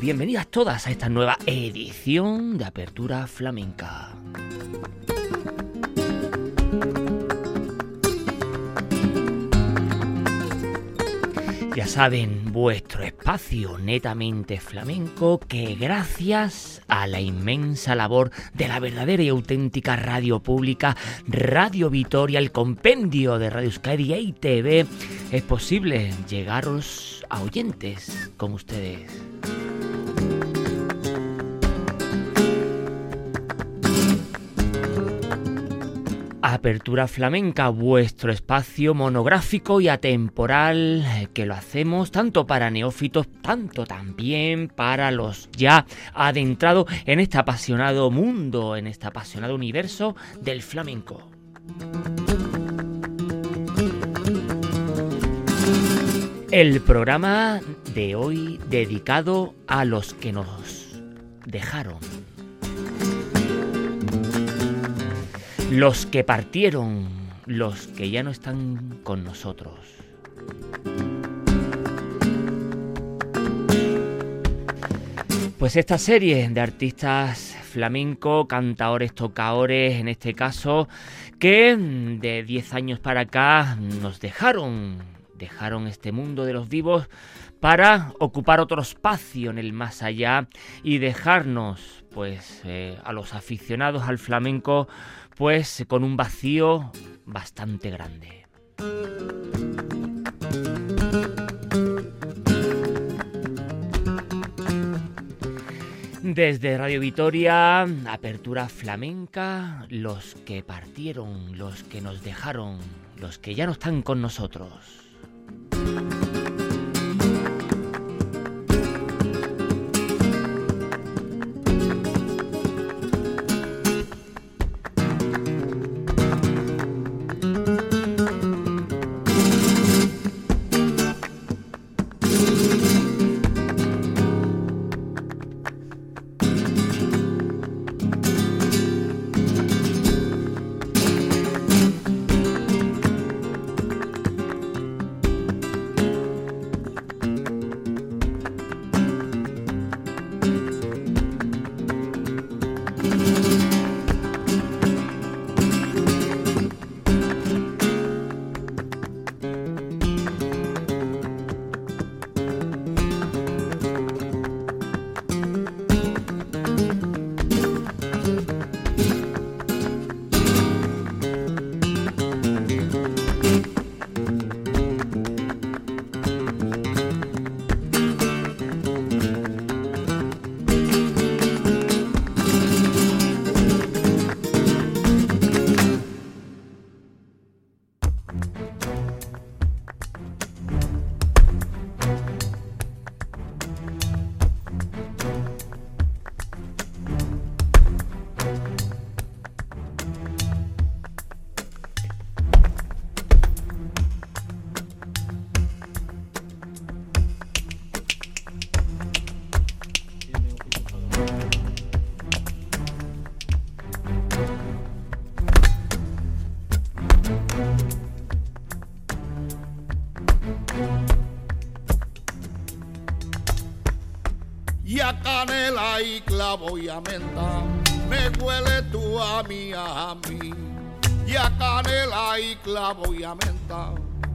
Bienvenidas todas a esta nueva edición de Apertura Flamenca. Ya saben, vuestro espacio netamente flamenco que gracias a la inmensa labor de la verdadera y auténtica radio pública, Radio Vitoria, el compendio de Radio Euskadi y TV, es posible llegaros a oyentes como ustedes. Apertura Flamenca, vuestro espacio monográfico y atemporal eh, que lo hacemos tanto para neófitos, tanto también para los ya adentrados en este apasionado mundo, en este apasionado universo del flamenco. El programa de hoy dedicado a los que nos dejaron. Los que partieron, los que ya no están con nosotros. Pues esta serie de artistas flamenco, cantaores, tocadores, en este caso, que de 10 años para acá nos dejaron, dejaron este mundo de los vivos para ocupar otro espacio en el más allá y dejarnos, pues, eh, a los aficionados al flamenco, pues con un vacío bastante grande. Desde Radio Vitoria, Apertura Flamenca, los que partieron, los que nos dejaron, los que ya no están con nosotros. Canela y clavo y a menta, me huele tú a mí, a mí. y a canela y clavo y a menta.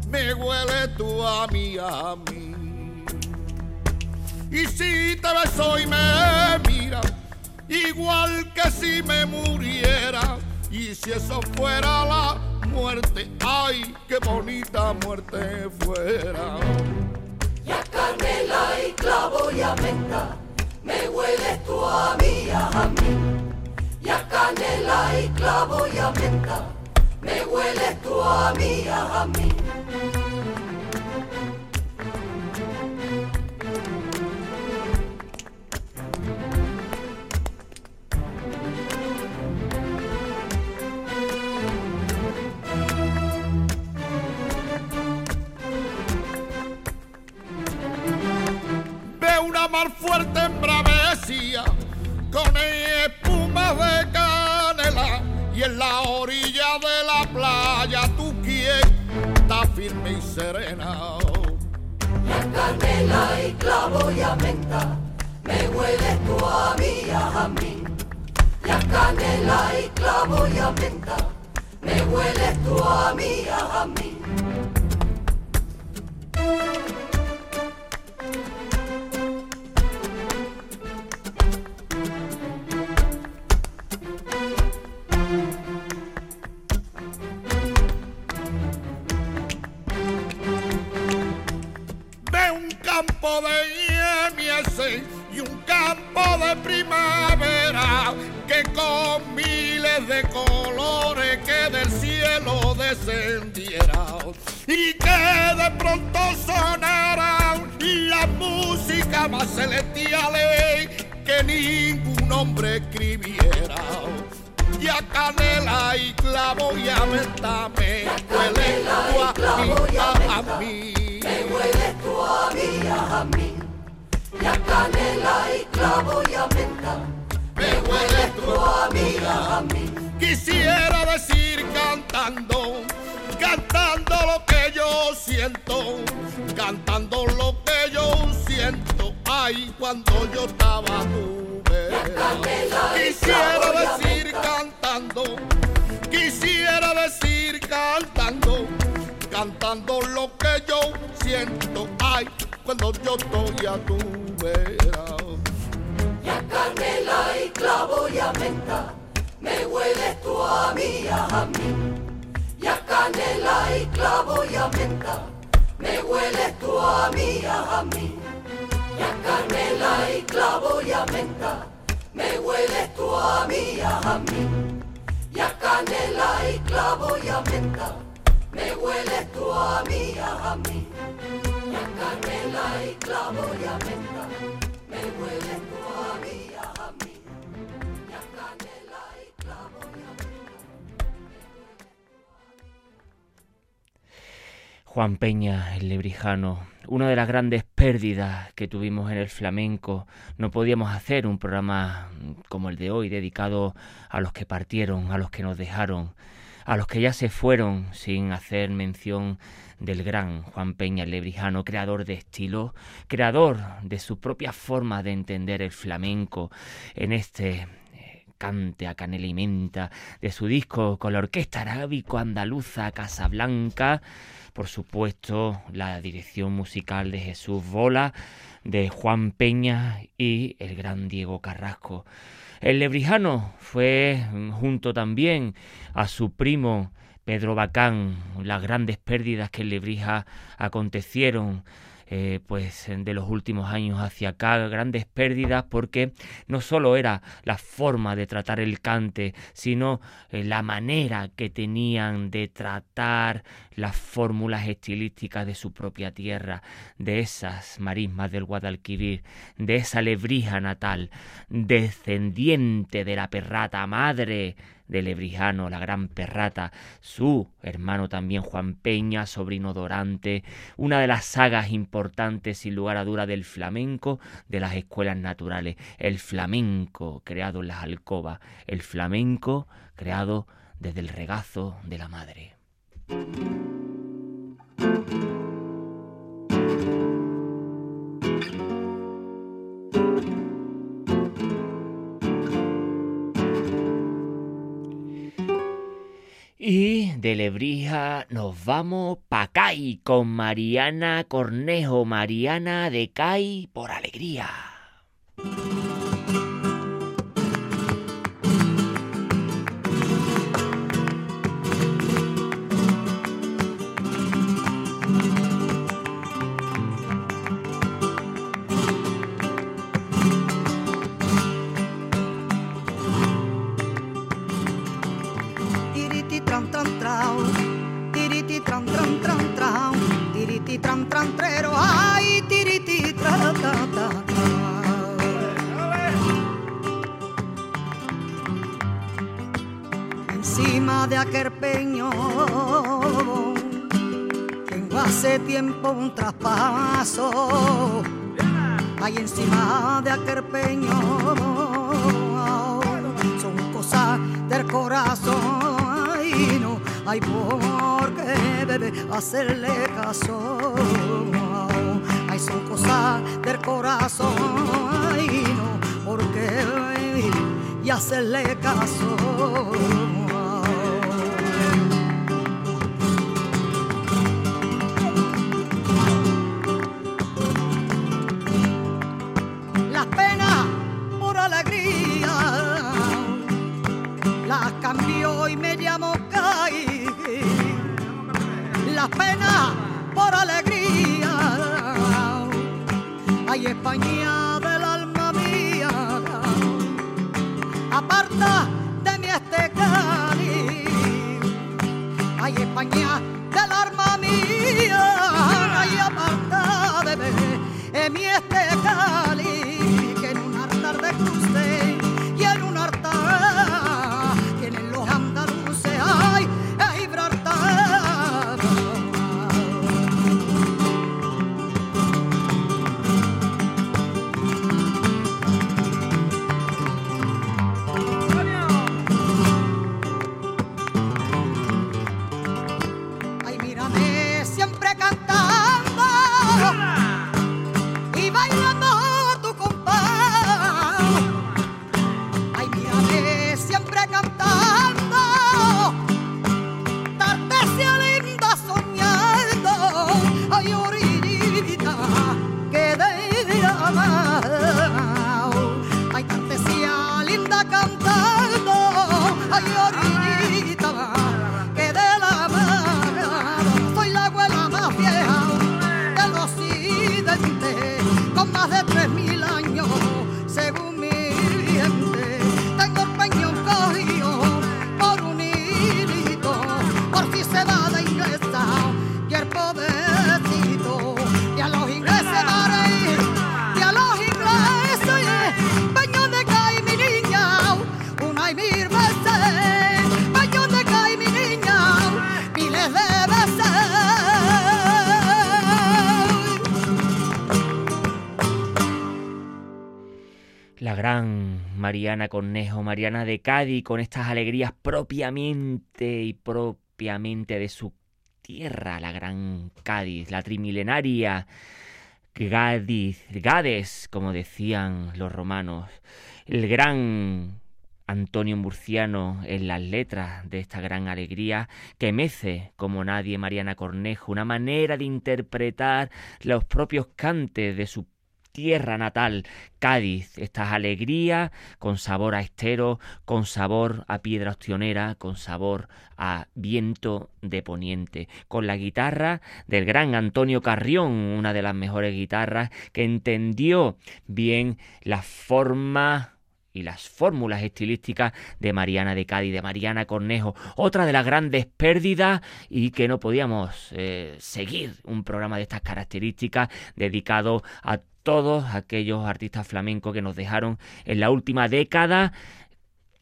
Me huele tú a mí, a mí. Y si te beso y me mira, igual que si me muriera. Y si eso fuera la muerte, ay, qué bonita muerte fuera. Y a canela y clavo y a menta, me hueles tú a mí, a mí. Y a canela y clavo y a menta, me hueles tú a mí, a mí. Una mar fuerte en bravesía, con espuma de canela, y en la orilla de la playa tú está firme y serena. Y a canela y clavo y a menta, me hueles tú a mí, a mí. Y a canela y clavo y a menta, me hueles tú a mí, a mí. Campo de mies y un campo de primavera que con miles de colores que del cielo descendiera y que de pronto sonara la música más celestial que ningún hombre escribiera y a canela y clavo y a me a mí, a mí. Me hueles tú a mí. Y a canela y clavo y a menta, me hueles tú a mí. Quisiera decir cantando, cantando lo que yo siento, cantando lo que yo siento, ay, cuando yo estaba tu Quisiera decir cantando, quisiera decir cantando, cantando lo que yo siento, ay, cuando yo estoy a tu vera. Y a canela y clavo y a menta, me hueles tú a mí, a mí. Y a canela y clavo y a menta, me hueles tú a mí, a mí. Y a canela y clavo y a menta, me hueles tú a mí, a mí. Y a canela y clavo y a menta, me hueles tú a mí, a mí. Y clavo y a me hueles tú a mí. Y. Juan Peña, el lebrijano, una de las grandes pérdidas que tuvimos en el flamenco. No podíamos hacer un programa como el de hoy dedicado a los que partieron, a los que nos dejaron, a los que ya se fueron sin hacer mención del gran Juan Peña Lebrijano, creador de estilo, creador de su propia forma de entender el flamenco en este eh, cante a canela y menta de su disco con la orquesta arábico andaluza Casablanca por supuesto, la dirección musical de Jesús Bola, de Juan Peña y el gran Diego Carrasco. El lebrijano fue junto también a su primo Pedro Bacán, las grandes pérdidas que en Lebrija acontecieron eh, pues de los últimos años hacia acá grandes pérdidas porque no solo era la forma de tratar el cante sino eh, la manera que tenían de tratar las fórmulas estilísticas de su propia tierra de esas marismas del Guadalquivir de esa lebrija natal descendiente de la perrata madre de Lebrijano, la gran perrata, su hermano también Juan Peña, sobrino Dorante, una de las sagas importantes sin lugar a duda del flamenco de las escuelas naturales, el flamenco creado en las alcobas, el flamenco creado desde el regazo de la madre. Y de Lebrija nos vamos pa' Cai con Mariana Cornejo, Mariana de Cai por alegría. Ahí encima de aquel peño. Son cosas del corazón. Ay, no hay por qué bebé hacerle caso. Ay, son cosas del corazón. Ay, no, por qué y hacerle caso. Mariana Cornejo, Mariana de Cádiz, con estas alegrías propiamente y propiamente de su tierra, la gran Cádiz, la trimilenaria Cádiz, Gades, como decían los romanos, el gran Antonio Murciano en las letras de esta gran alegría que mece como nadie Mariana Cornejo, una manera de interpretar los propios cantes de su tierra natal, Cádiz, estas alegrías con sabor a estero, con sabor a piedra ostionera, con sabor a viento de poniente, con la guitarra del gran Antonio Carrión, una de las mejores guitarras que entendió bien la forma y las fórmulas estilísticas de Mariana de Cádiz, de Mariana Cornejo, otra de las grandes pérdidas y que no podíamos eh, seguir un programa de estas características dedicado a todos aquellos artistas flamencos que nos dejaron en la última década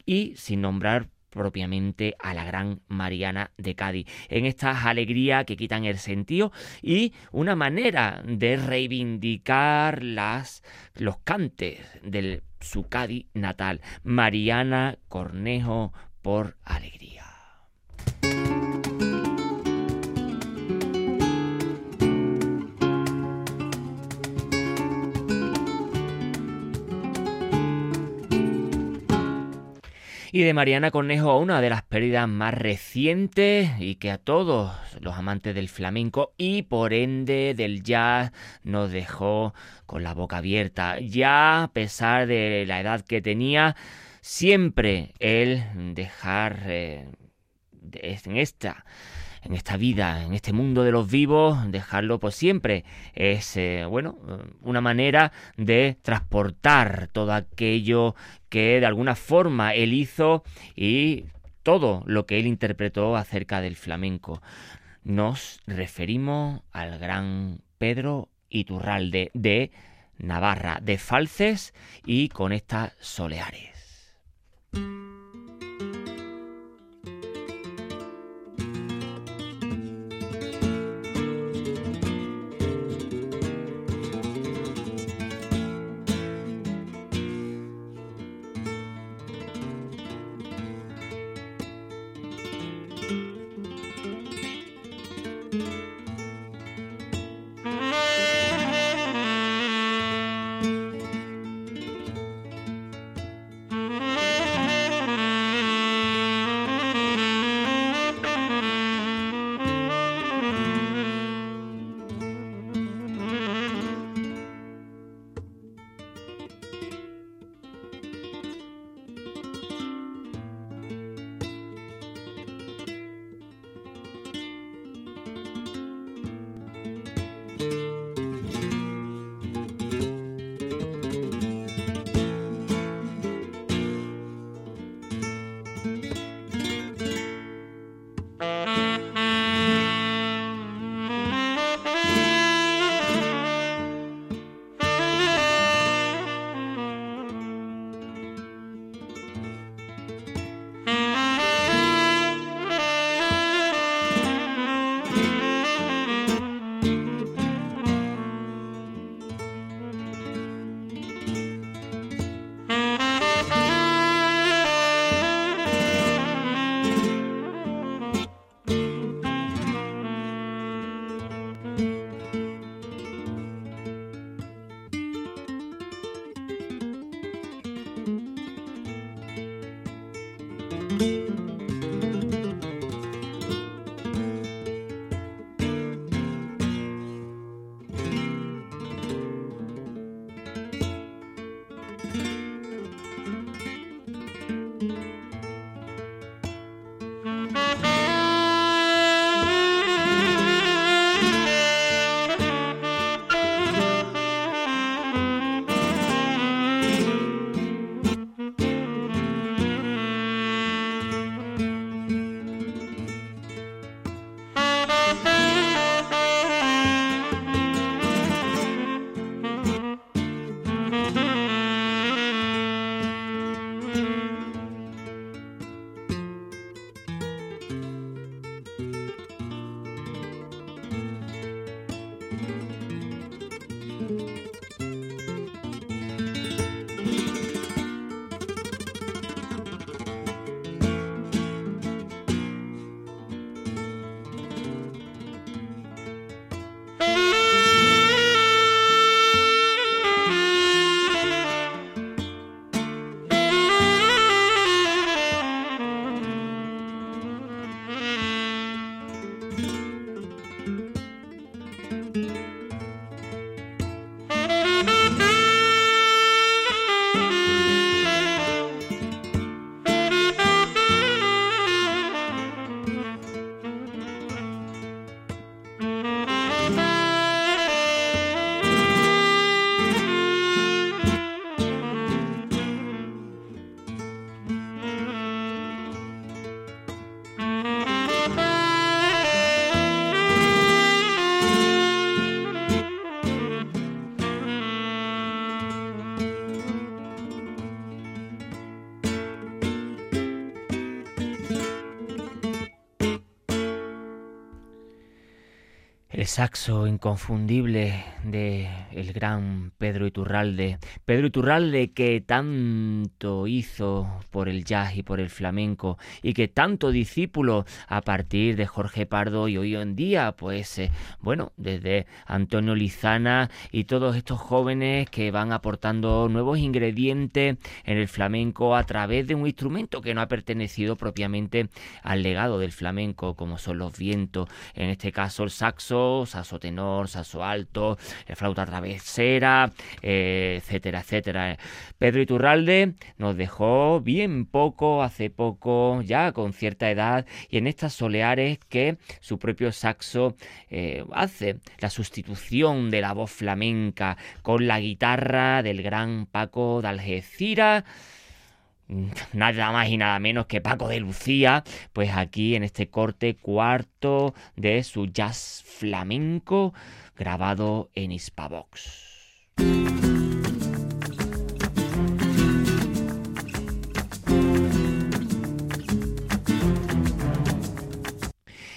y sin nombrar propiamente a la gran Mariana de Cádiz. En estas alegrías que quitan el sentido y una manera de reivindicar los cantes de su Cádiz natal. Mariana Cornejo por alegría. Y de Mariana Cornejo una de las pérdidas más recientes y que a todos los amantes del flamenco y por ende del jazz nos dejó con la boca abierta. Ya a pesar de la edad que tenía, siempre él dejar eh, en esta en esta vida, en este mundo de los vivos, dejarlo por siempre es, eh, bueno, una manera de transportar todo aquello que de alguna forma él hizo y todo lo que él interpretó acerca del flamenco. Nos referimos al gran Pedro Iturralde de Navarra, de Falces y con estas soleares. Saxo inconfundible de el gran Pedro Iturralde. Pedro Iturralde que tanto hizo por el jazz y por el flamenco y que tanto discípulo a partir de Jorge Pardo y hoy en día, pues eh, bueno, desde Antonio Lizana y todos estos jóvenes que van aportando nuevos ingredientes en el flamenco a través de un instrumento que no ha pertenecido propiamente al legado del flamenco, como son los vientos, en este caso el saxo saso tenor, saso alto, flauta travesera, eh, etcétera, etcétera. Pedro Iturralde nos dejó bien poco, hace poco, ya con cierta edad, y en estas soleares que su propio saxo eh, hace la sustitución de la voz flamenca con la guitarra del gran Paco de Algeciras nada más y nada menos que Paco de Lucía, pues aquí en este corte cuarto de su jazz flamenco grabado en Hispavox.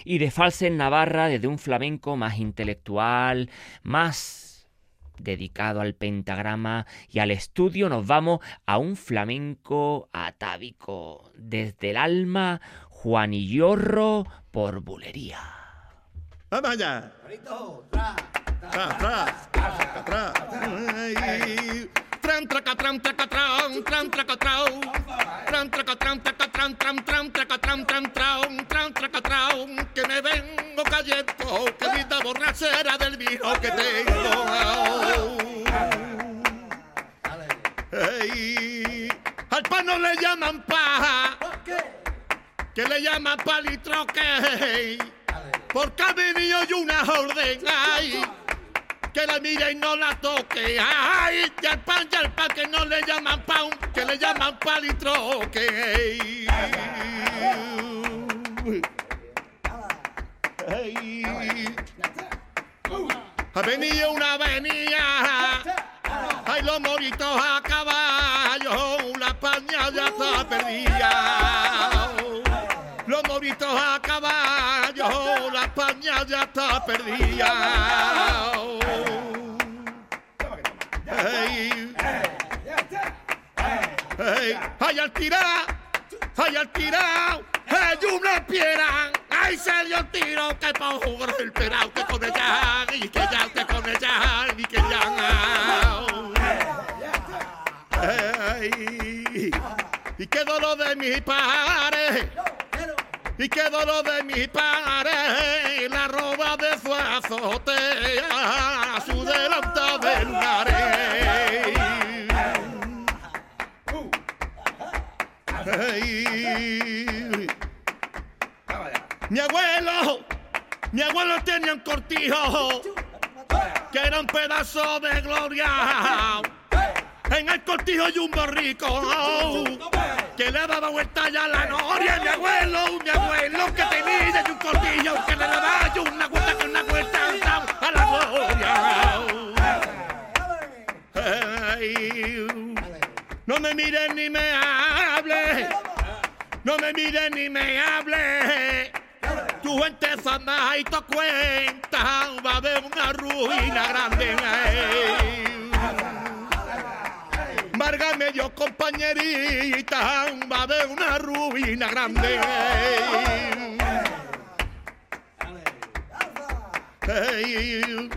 Y de falsa en Navarra, desde un flamenco más intelectual, más dedicado al pentagrama y al estudio, nos vamos a un flamenco atávico. Desde el alma, Juanillorro por bulería. ¡Vamos allá! Tran tracatran tracatran tran tracatran tran tracatran tran tran tracatran tran tran tran tracatran que me vengo cayendo que vida borrachera del vino que tengo hey, al pan no le llaman paja que le llaman palitroque porque ha venido y una orden ay que la mire y no la toque. Ay, ya el pan, ya el pan, que no le llaman pan, que le llaman palitroque. Ha venido una avenida, hay los moritos a caballo, la paña ya está perdida. Los moritos a caballo, la paña ya está perdida. ay al tirar, ay al tirar, hay una piedra, ay dio el tiro que pa' jugar el perao que con ella, y que ya que con ella, y que ya. Ay, y qué dolor de mi padre, y qué dolor de mi padre, azotea, su delanta del. Mi abuelo, mi abuelo tenía un cortijo que era un pedazo de gloria. En el cortijo hay un borrico que le daba vuelta ya la noria. Mi abuelo, mi abuelo que tenía un cortijo que le daba una vuelta con una vuelta a la gloria. No me mires ni me hable. No me mires ni me hable. Tu gente sana y tu cuenta va a haber una ruina grande. Marga medio compañerita, va haber una ruina grande. Hey.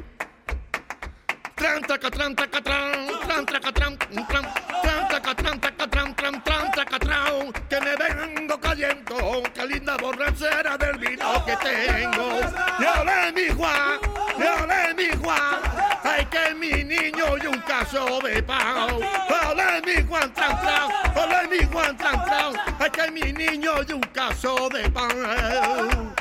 Tran, tran, tran, tran, tran, que me vengo cayendo, qué linda borrachera del vino que tengo. Le mi Juan, le mi Juan, ay que mi niño y un caso de pao. Ole mi Juan, tran, tran, ole mi Juan, tran, tran, ay que mi niño y un caso de pan.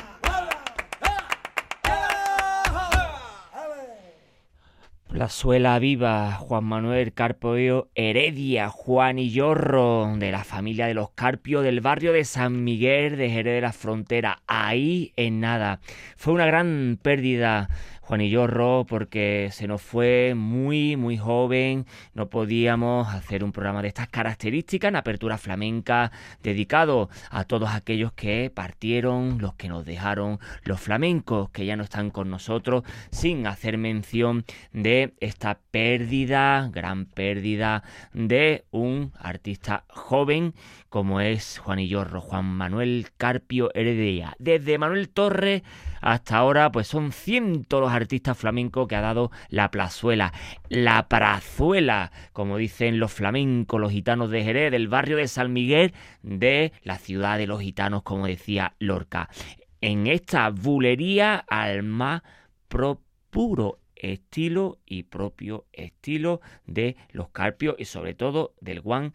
La suela viva, Juan Manuel Carpio Heredia, Juan y Yorro, de la familia de los Carpio, del barrio de San Miguel de Jerez de la Frontera, ahí en nada. Fue una gran pérdida Juanillorro porque se nos fue muy, muy joven. No podíamos hacer un programa de estas características en apertura flamenca dedicado a todos aquellos que partieron, los que nos dejaron, los flamencos que ya no están con nosotros, sin hacer mención de esta pérdida, gran pérdida de un artista joven como es Juanillorro, Juan Manuel Carpio Heredia. Desde Manuel Torres hasta ahora, pues son cientos los artistas flamencos que ha dado la plazuela, la prazuela, como dicen los flamencos, los gitanos de Jerez, del barrio de San Miguel, de la ciudad de los gitanos, como decía Lorca. En esta bulería al más puro estilo y propio estilo de los Carpios y sobre todo del Juan,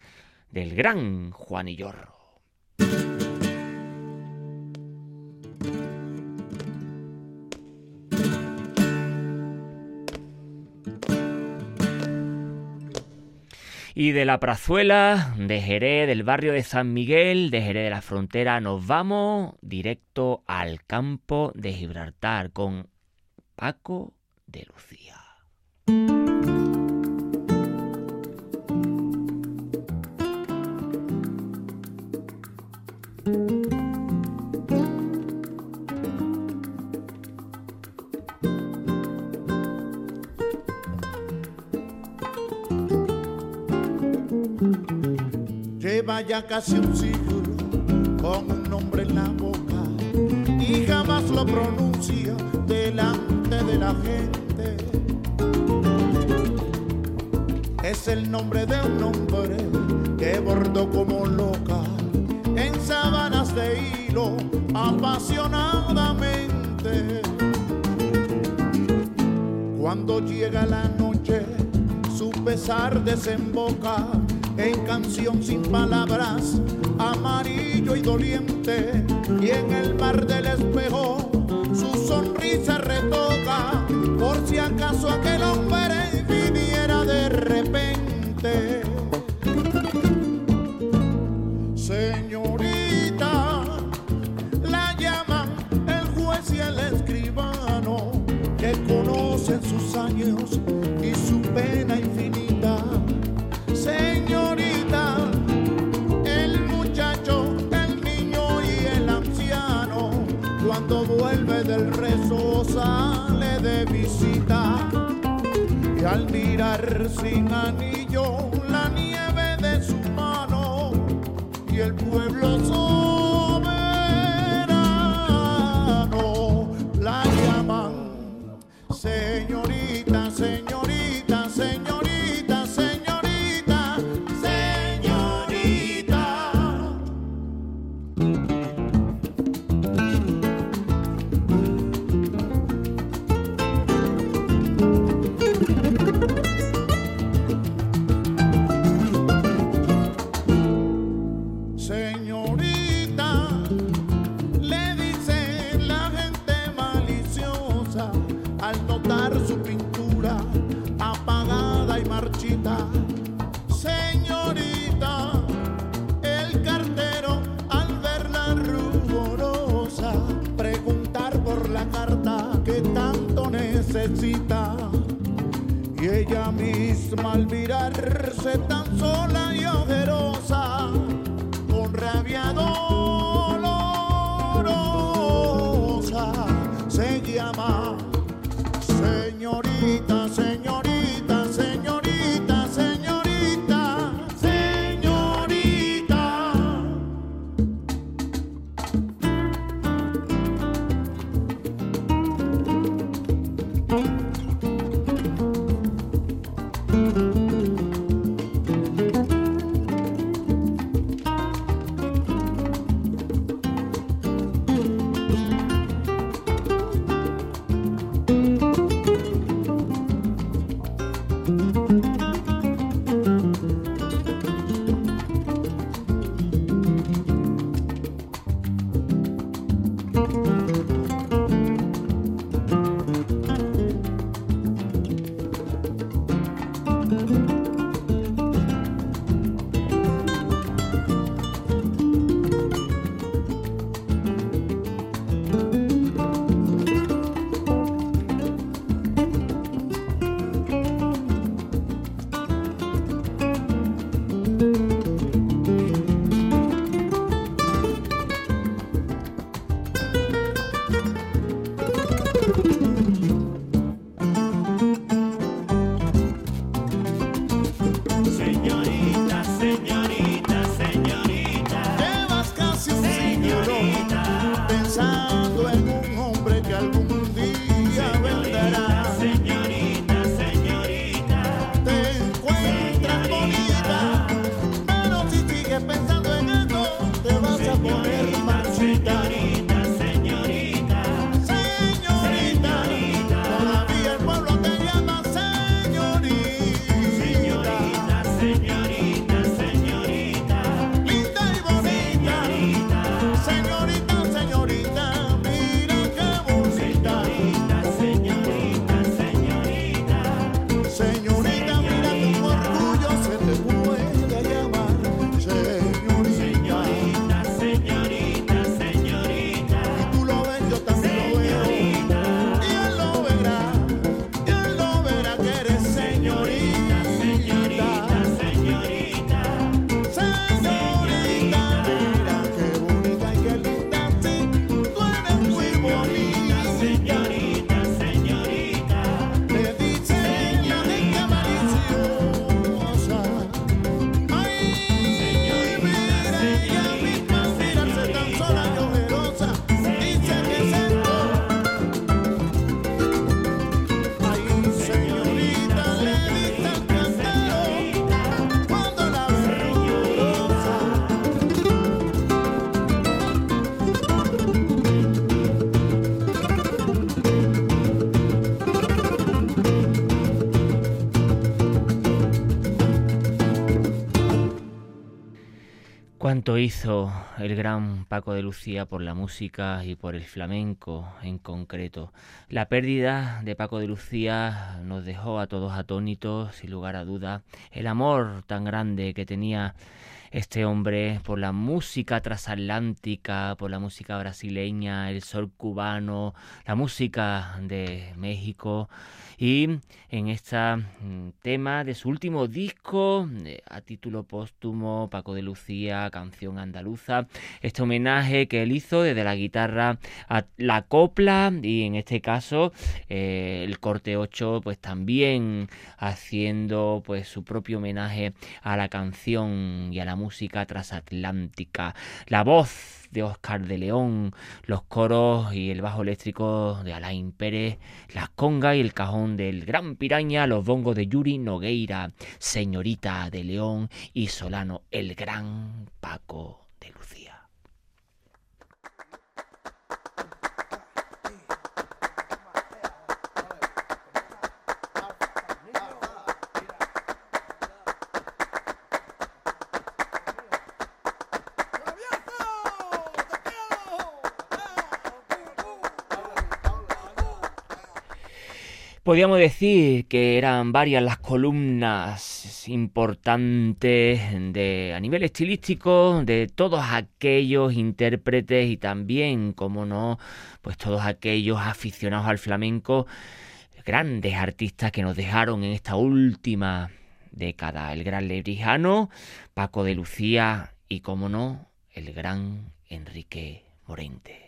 del gran Juanillorro. Y de la Prazuela, de Jerez, del barrio de San Miguel, de Jerez de la Frontera, nos vamos directo al campo de Gibraltar con Paco de Lucía. Lleva ya casi un siglo con un nombre en la boca y jamás lo pronuncia delante de la gente. Es el nombre de un hombre que bordó como loca en sábanas de hilo apasionadamente. Cuando llega la noche, su pesar desemboca en canción sin palabras, amarillo y doliente, y en el mar del espejo su sonrisa retoca, por si acaso aquel hombre al mirar sin anillo al notar su pintura apagada y marchita. Señorita, el cartero al verla ruborosa preguntar por la carta que tanto necesita. Y ella misma al mirarse tan sola y ojerosa, Cuánto hizo el gran Paco de Lucía por la música y por el flamenco en concreto. La pérdida de Paco de Lucía nos dejó a todos atónitos, sin lugar a duda. El amor tan grande que tenía este hombre por la música transatlántica, por la música brasileña, el sol cubano, la música de México y en este tema de su último disco eh, a título póstumo, Paco de Lucía, canción andaluza, este homenaje que él hizo desde la guitarra a la copla y en este caso eh, el corte 8 pues también haciendo pues su propio homenaje a la canción y a la música transatlántica. La voz de Oscar de León, los coros y el bajo eléctrico de Alain Pérez, las congas y el cajón del Gran Piraña, los bongos de Yuri Nogueira, Señorita de León y Solano, el gran Paco Podríamos decir que eran varias las columnas importantes de, a nivel estilístico de todos aquellos intérpretes y también, como no, pues todos aquellos aficionados al flamenco, grandes artistas que nos dejaron en esta última década. El gran Lebrijano, Paco de Lucía y, como no, el gran Enrique Morente.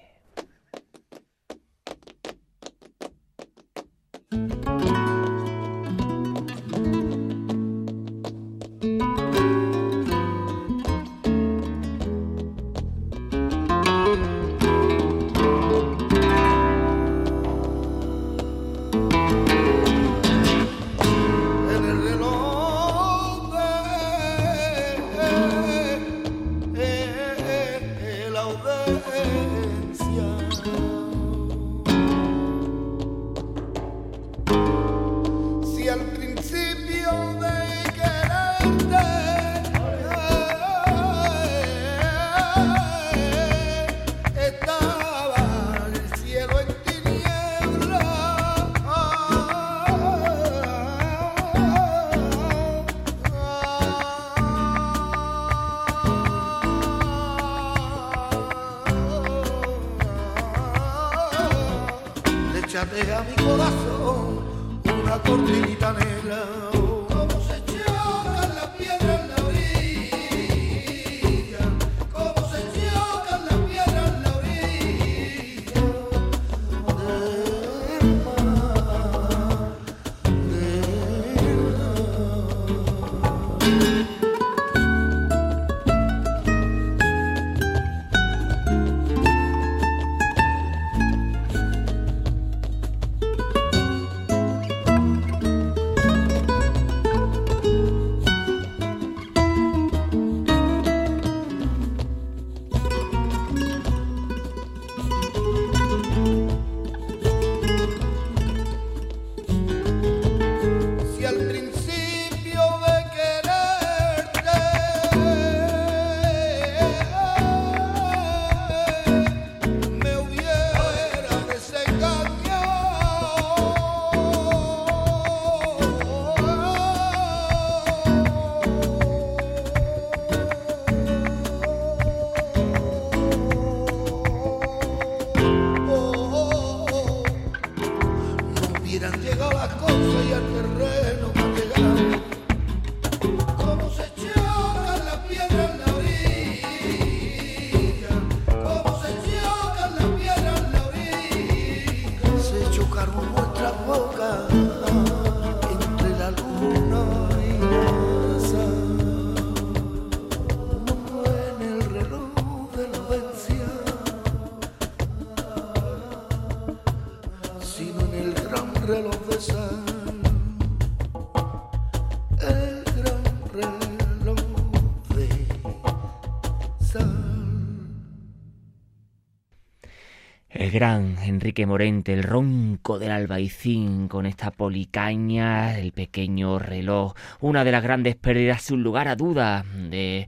Gran Enrique Morente, el ronco del albaicín con esta policaña, el pequeño reloj, una de las grandes pérdidas sin lugar a duda de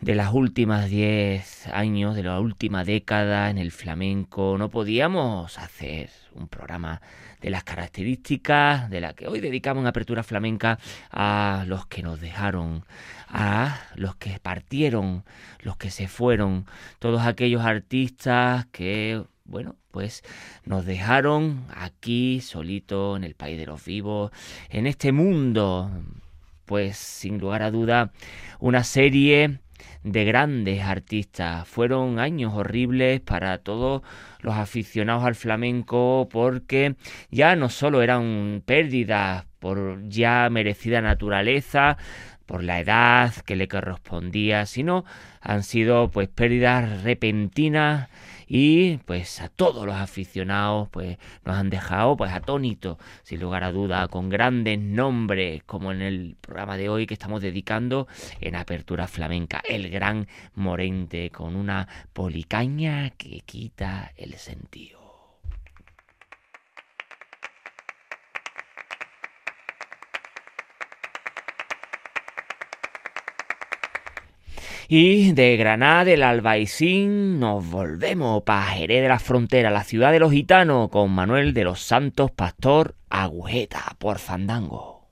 de las últimas 10 años, de la última década en el flamenco, no podíamos hacer un programa de las características de la que hoy dedicamos en Apertura Flamenca a los que nos dejaron, a los que partieron, los que se fueron, todos aquellos artistas que, bueno, pues nos dejaron aquí solito en el país de los vivos, en este mundo, pues sin lugar a duda, una serie de grandes artistas. Fueron años horribles para todos los aficionados al flamenco porque ya no solo eran pérdidas por ya merecida naturaleza, por la edad que le correspondía, sino han sido pues pérdidas repentinas y pues a todos los aficionados pues nos han dejado pues atónitos sin lugar a duda con grandes nombres como en el programa de hoy que estamos dedicando en apertura flamenca el gran Morente con una policaña que quita el sentido Y de Granada, del Albaicín, nos volvemos para Jerez de la Frontera, la ciudad de los gitanos, con Manuel de los Santos Pastor Agujeta por Fandango.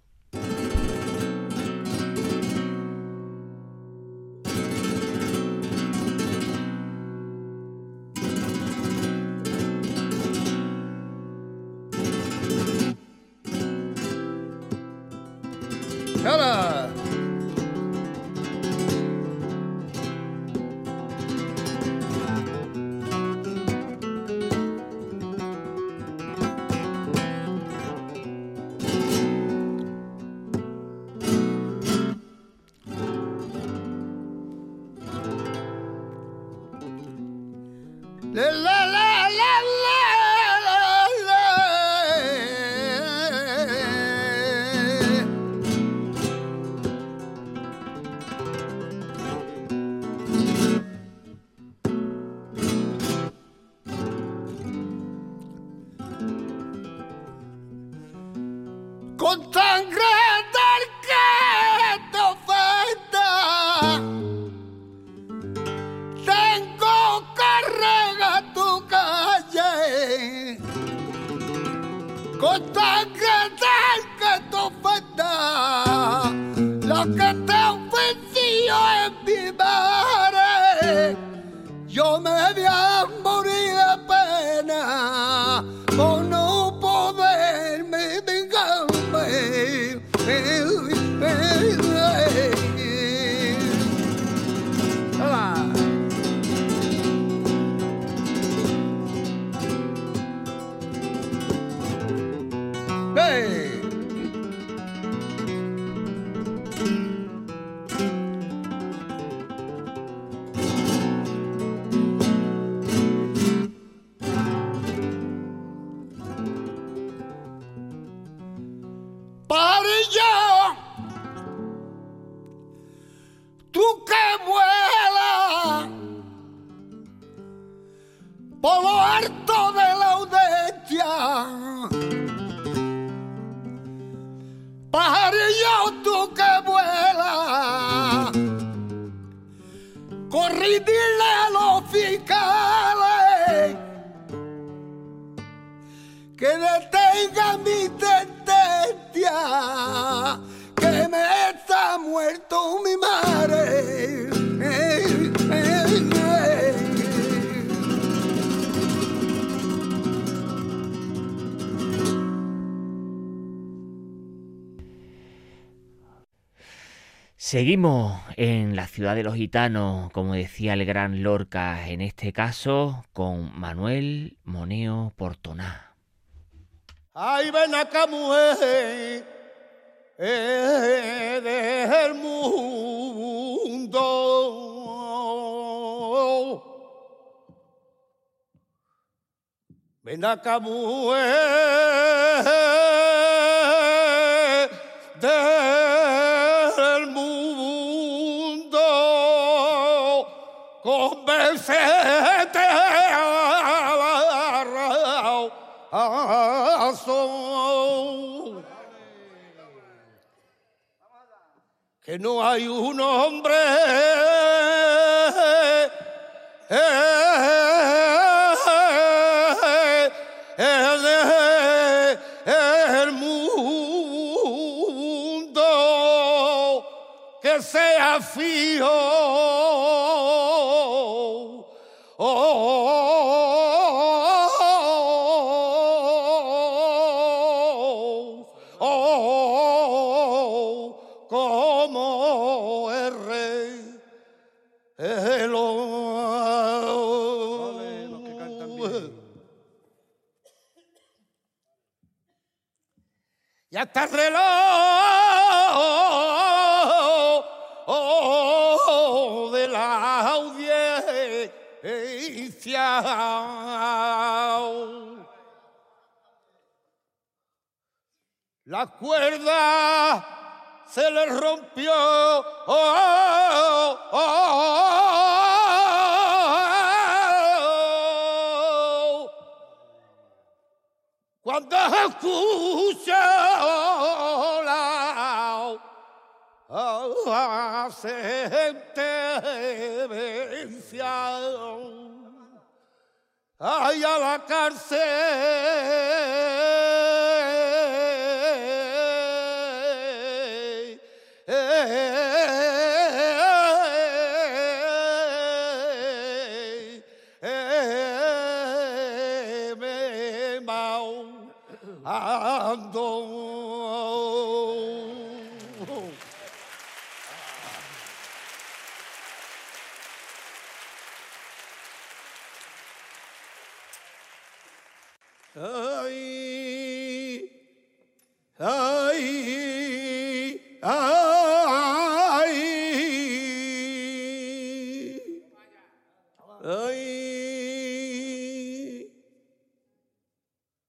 Seguimos en la ciudad de los gitanos, como decía el gran Lorca, en este caso con Manuel Moneo Portoná. Ay, ven eh, mundo. Ven. no hay un hombre eh, eh, el mundo que sea fijo.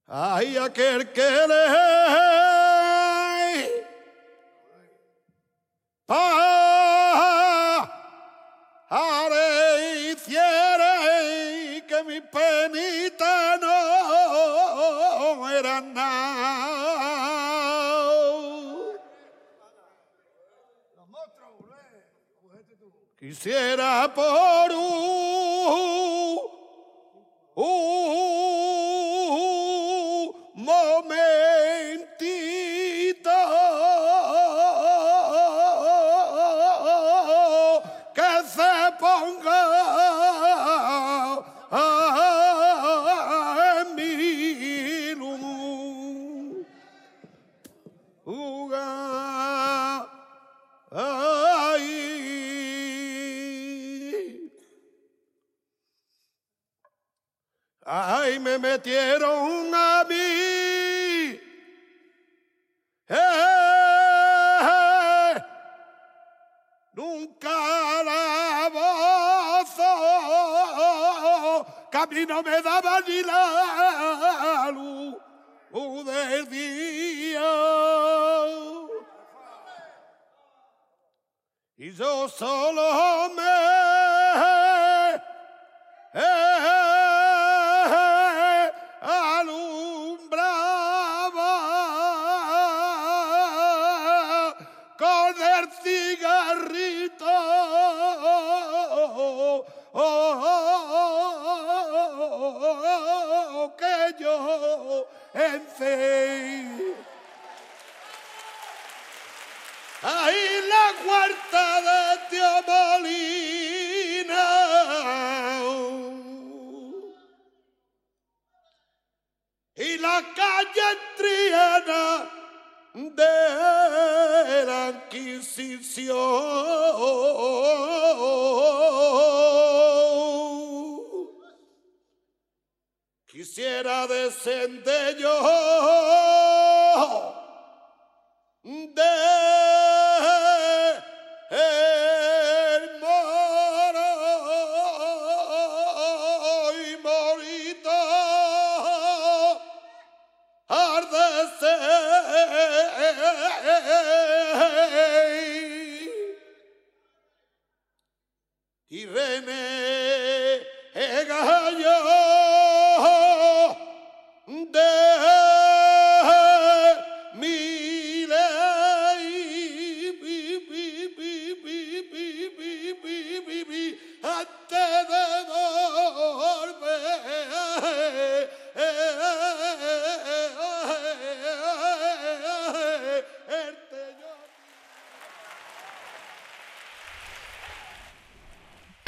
Ay, aquel que le haré hiciere que mi penita no era nada. Quisiera por un, un mí no me daba ni la luz del día. Y yo solo me yo encendí.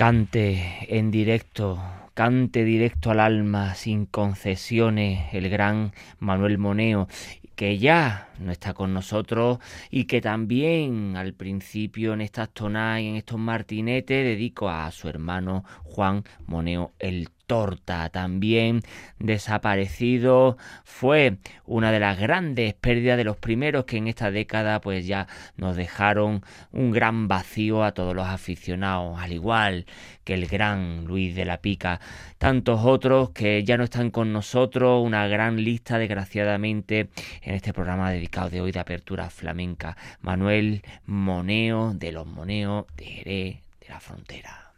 Cante en directo, cante directo al alma, sin concesiones, el gran Manuel Moneo, que ya no está con nosotros y que también al principio en estas tonadas y en estos martinetes dedico a su hermano Juan Moneo el Torta, también desaparecido, fue una de las grandes pérdidas de los primeros que en esta década pues ya nos dejaron un gran vacío a todos los aficionados, al igual que el gran Luis de la Pica, tantos otros que ya no están con nosotros, una gran lista desgraciadamente en este programa dedicado de hoy de apertura flamenca, Manuel Moneo de los Moneos de Jerez de la Frontera.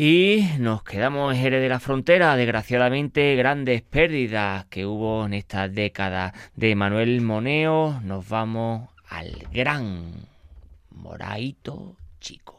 Y nos quedamos en Jerez de la Frontera, desgraciadamente grandes pérdidas que hubo en esta década de Manuel Moneo. Nos vamos al gran Moraito Chico.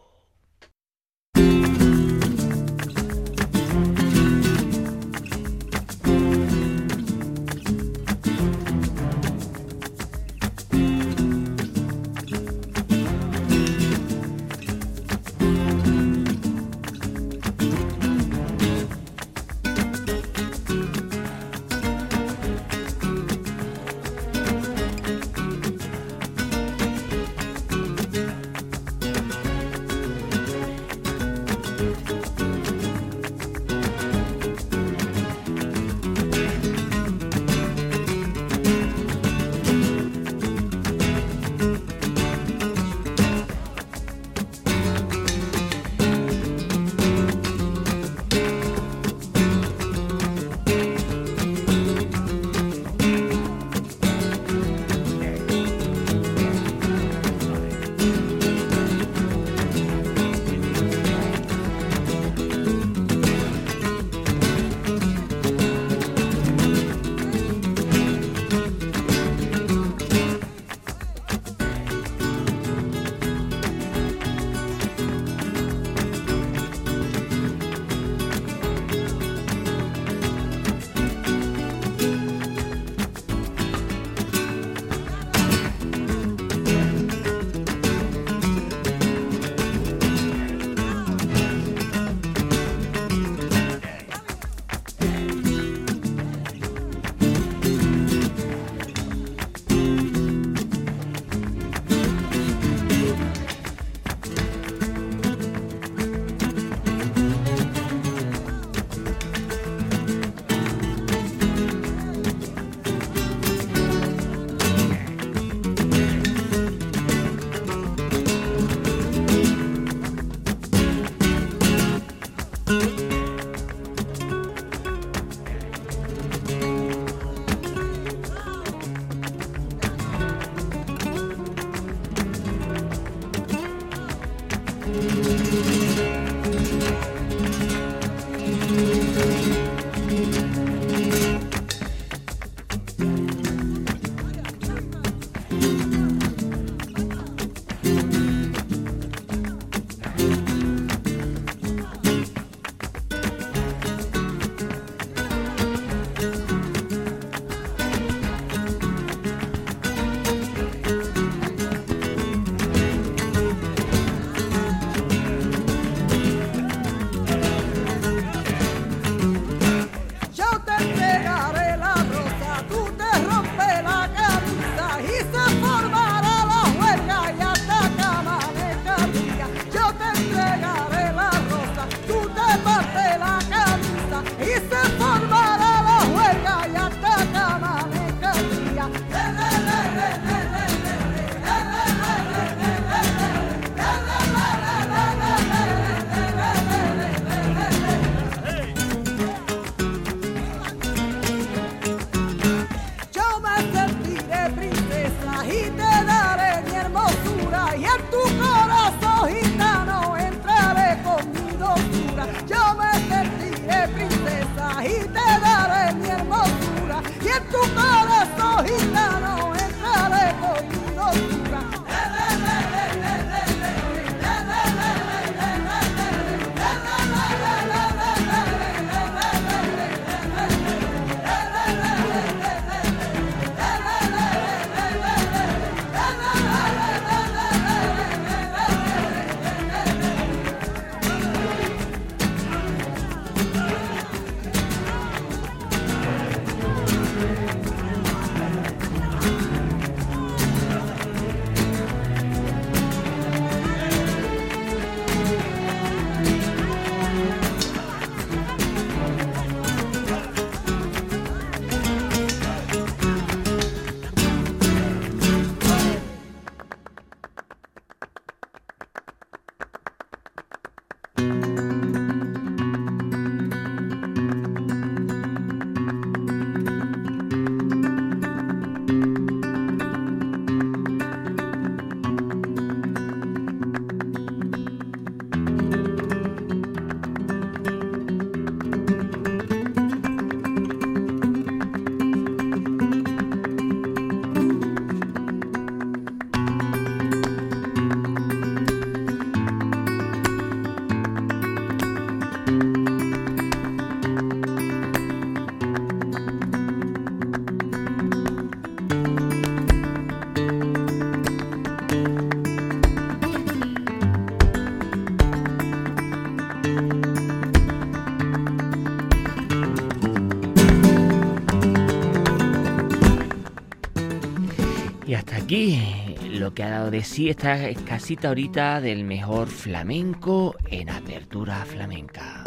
Aquí lo que ha dado de sí esta escasita horita del mejor flamenco en apertura flamenca.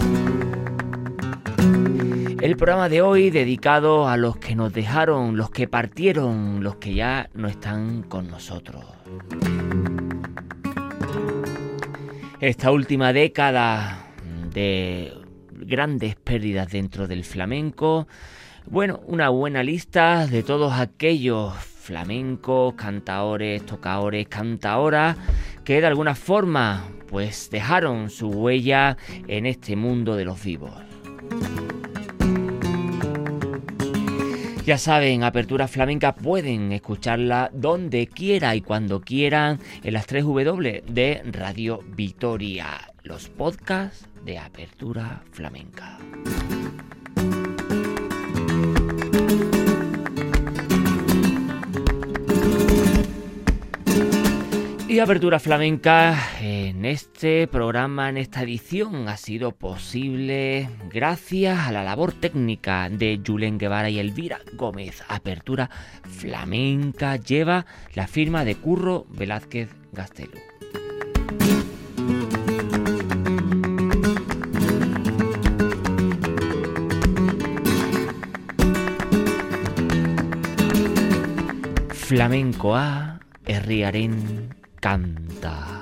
El programa de hoy dedicado a los que nos dejaron, los que partieron, los que ya no están con nosotros. Esta última década de grandes pérdidas dentro del flamenco, bueno, una buena lista de todos aquellos flamencos, cantaores, tocadores, cantaoras que de alguna forma pues dejaron su huella en este mundo de los vivos. Ya saben, Apertura Flamenca pueden escucharla donde quiera y cuando quieran en las 3 W de Radio Vitoria, los podcasts de Apertura Flamenca. Y Apertura Flamenca en este programa, en esta edición, ha sido posible gracias a la labor técnica de Julen Guevara y Elvira Gómez. Apertura Flamenca lleva la firma de Curro Velázquez Gastelu. Flamenco A, herriaren 干的。